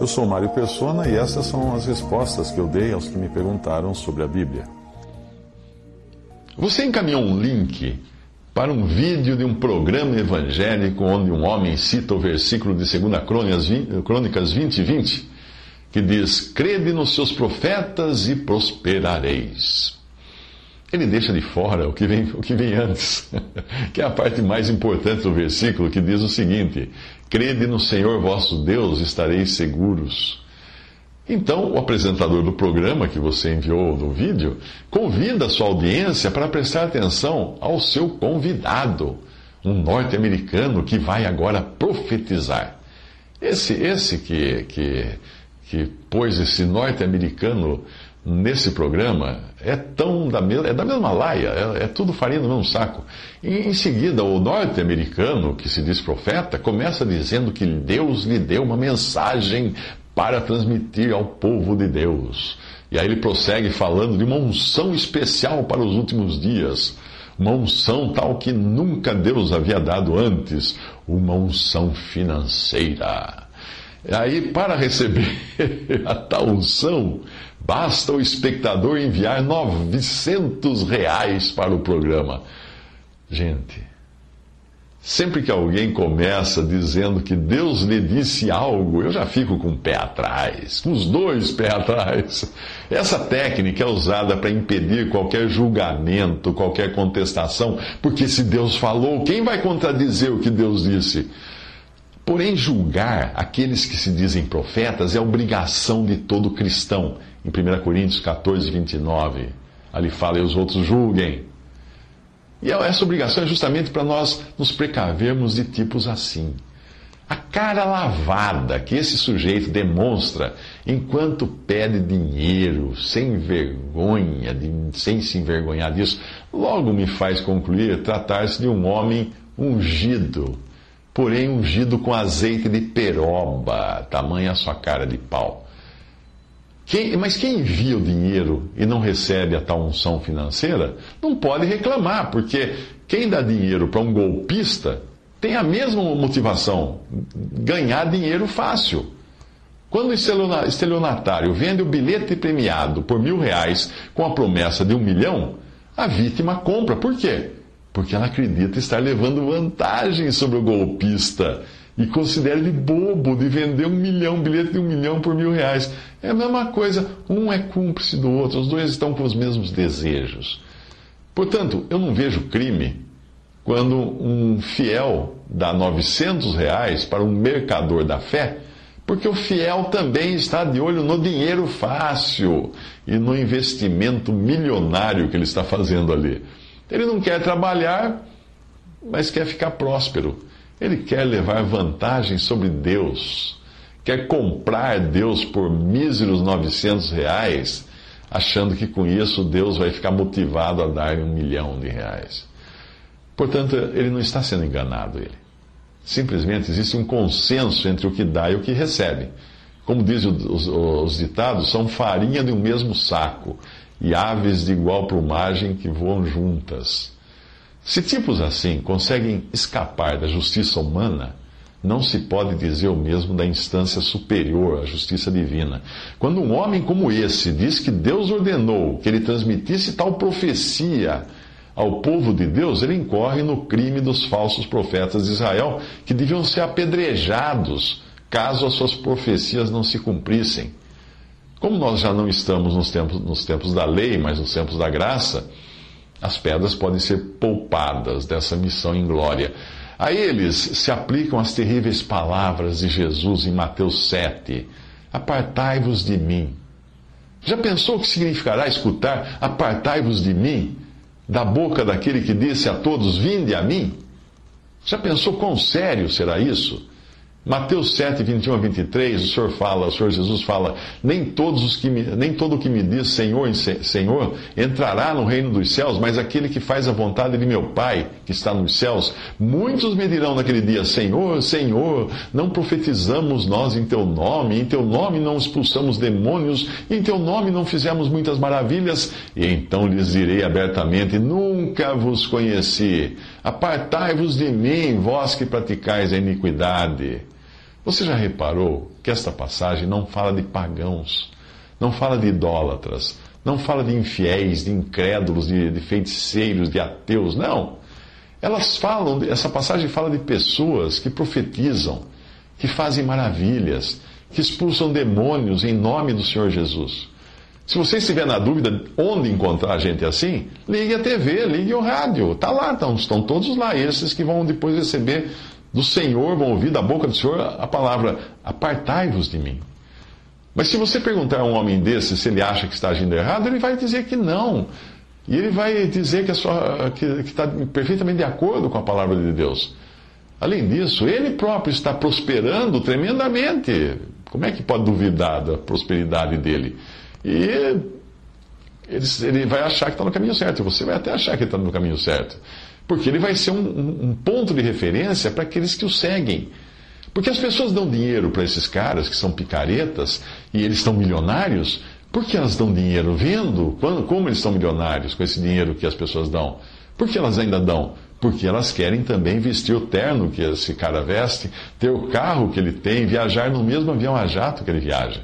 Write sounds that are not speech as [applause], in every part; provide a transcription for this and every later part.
Eu sou Mário Persona e essas são as respostas que eu dei aos que me perguntaram sobre a Bíblia. Você encaminhou um link para um vídeo de um programa evangélico onde um homem cita o versículo de 2 Crônicas 20 20, que diz: Crede nos seus profetas e prosperareis. Ele deixa de fora o que vem, o que vem antes, [laughs] que é a parte mais importante do versículo, que diz o seguinte: Crede no Senhor vosso Deus, estareis seguros. Então, o apresentador do programa que você enviou no vídeo convida a sua audiência para prestar atenção ao seu convidado, um norte-americano que vai agora profetizar. Esse, esse que, que, que pôs esse norte-americano nesse programa é tão da, é da mesma laia, é, é tudo farinha no mesmo saco. E em seguida, o norte-americano, que se diz profeta, começa dizendo que Deus lhe deu uma mensagem para transmitir ao povo de Deus. E aí ele prossegue falando de uma unção especial para os últimos dias. Uma unção tal que nunca Deus havia dado antes. Uma unção financeira. Aí, para receber [laughs] a tal unção, basta o espectador enviar 900 reais para o programa. Gente, Sempre que alguém começa dizendo que Deus lhe disse algo, eu já fico com o pé atrás, com os dois pés [laughs] atrás. Essa técnica é usada para impedir qualquer julgamento, qualquer contestação, porque se Deus falou, quem vai contradizer o que Deus disse? Porém, julgar aqueles que se dizem profetas é obrigação de todo cristão. Em 1 Coríntios 14, 29, ali fala: e os outros julguem. E essa obrigação é justamente para nós nos precavermos de tipos assim. A cara lavada que esse sujeito demonstra enquanto pede dinheiro, sem vergonha, de, sem se envergonhar disso, logo me faz concluir tratar-se de um homem ungido, porém ungido com azeite de peroba, tamanha a sua cara de pau. Quem, mas quem envia o dinheiro e não recebe a tal unção financeira, não pode reclamar, porque quem dá dinheiro para um golpista tem a mesma motivação: ganhar dinheiro fácil. Quando o estelionatário vende o bilhete premiado por mil reais com a promessa de um milhão, a vítima compra. Por quê? Porque ela acredita estar levando vantagem sobre o golpista e considera ele bobo de vender um milhão, um bilhete de um milhão por mil reais. É a mesma coisa, um é cúmplice do outro, os dois estão com os mesmos desejos. Portanto, eu não vejo crime quando um fiel dá 900 reais para um mercador da fé, porque o fiel também está de olho no dinheiro fácil e no investimento milionário que ele está fazendo ali. Ele não quer trabalhar, mas quer ficar próspero. Ele quer levar vantagem sobre Deus, quer comprar Deus por míseros 900 reais, achando que com isso Deus vai ficar motivado a dar um milhão de reais. Portanto, ele não está sendo enganado, ele. Simplesmente existe um consenso entre o que dá e o que recebe. Como dizem os, os ditados, são farinha de um mesmo saco e aves de igual plumagem que voam juntas. Se tipos assim conseguem escapar da justiça humana, não se pode dizer o mesmo da instância superior, a justiça divina. Quando um homem como esse diz que Deus ordenou que ele transmitisse tal profecia ao povo de Deus, ele incorre no crime dos falsos profetas de Israel, que deviam ser apedrejados caso as suas profecias não se cumprissem. Como nós já não estamos nos tempos, nos tempos da lei, mas nos tempos da graça, as pedras podem ser poupadas dessa missão em glória. A eles se aplicam as terríveis palavras de Jesus em Mateus 7. Apartai-vos de mim. Já pensou o que significará escutar apartai-vos de mim, da boca daquele que disse a todos: Vinde a mim? Já pensou quão sério será isso? Mateus 7, 21 a 23, o Senhor fala, o Senhor Jesus fala, nem, todos os que me, nem todo o que me diz Senhor, Senhor entrará no reino dos céus, mas aquele que faz a vontade de meu Pai, que está nos céus. Muitos me dirão naquele dia, Senhor, Senhor, não profetizamos nós em teu nome, em teu nome não expulsamos demônios, em teu nome não fizemos muitas maravilhas. E então lhes direi abertamente, nunca vos conheci. Apartai-vos de mim, vós que praticais a iniquidade. Você já reparou que esta passagem não fala de pagãos, não fala de idólatras, não fala de infiéis, de incrédulos, de, de feiticeiros, de ateus, não. Elas falam, essa passagem fala de pessoas que profetizam, que fazem maravilhas, que expulsam demônios em nome do Senhor Jesus. Se você estiver na dúvida onde encontrar gente assim, ligue a TV, ligue o rádio. Está lá, estão, estão todos lá, esses que vão depois receber do Senhor, vão ouvir da boca do Senhor a palavra: apartai-vos de mim. Mas se você perguntar a um homem desse se ele acha que está agindo errado, ele vai dizer que não. E ele vai dizer que, sua, que, que está perfeitamente de acordo com a palavra de Deus. Além disso, ele próprio está prosperando tremendamente. Como é que pode duvidar da prosperidade dele? E ele, ele vai achar que está no caminho certo. Você vai até achar que está no caminho certo. Porque ele vai ser um, um ponto de referência para aqueles que o seguem. Porque as pessoas dão dinheiro para esses caras que são picaretas e eles estão milionários. Por que elas dão dinheiro? Vendo quando, como eles são milionários com esse dinheiro que as pessoas dão. Por que elas ainda dão? Porque elas querem também vestir o terno que esse cara veste, ter o carro que ele tem, viajar no mesmo avião a jato que ele viaja.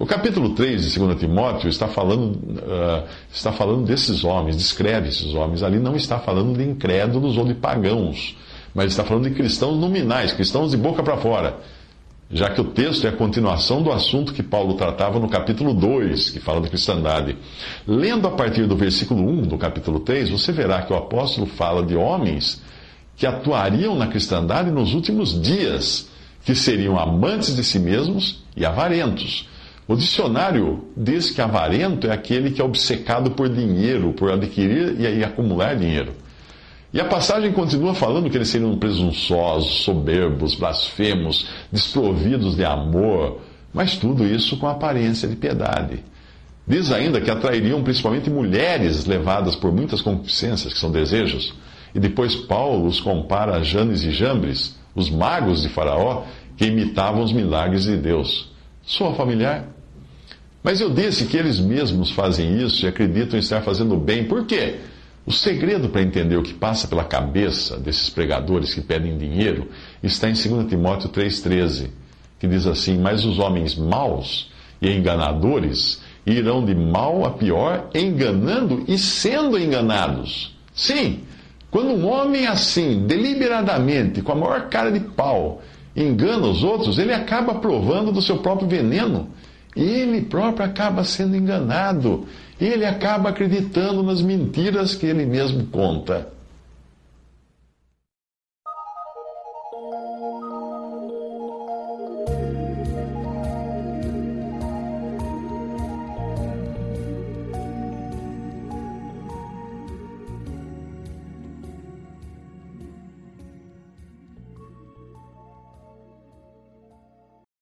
O capítulo 3 de 2 Timóteo está falando, uh, está falando desses homens, descreve esses homens. Ali não está falando de incrédulos ou de pagãos, mas está falando de cristãos nominais, cristãos de boca para fora. Já que o texto é a continuação do assunto que Paulo tratava no capítulo 2, que fala da cristandade. Lendo a partir do versículo 1 do capítulo 3, você verá que o apóstolo fala de homens que atuariam na cristandade nos últimos dias, que seriam amantes de si mesmos e avarentos o dicionário diz que avarento é aquele que é obcecado por dinheiro, por adquirir e acumular dinheiro. E a passagem continua falando que eles seriam presunçosos, soberbos, blasfemos, desprovidos de amor, mas tudo isso com aparência de piedade. Diz ainda que atrairiam principalmente mulheres levadas por muitas concupiscências, que são desejos. E depois Paulo os compara a Janes e Jambres, os magos de Faraó, que imitavam os milagres de Deus. Soa familiar? Mas eu disse que eles mesmos fazem isso e acreditam estar fazendo bem. Por quê? O segredo para entender o que passa pela cabeça desses pregadores que pedem dinheiro está em 2 Timóteo 3,13, que diz assim: Mas os homens maus e enganadores irão de mal a pior, enganando e sendo enganados. Sim, quando um homem assim, deliberadamente, com a maior cara de pau, engana os outros, ele acaba provando do seu próprio veneno ele próprio acaba sendo enganado. Ele acaba acreditando nas mentiras que ele mesmo conta.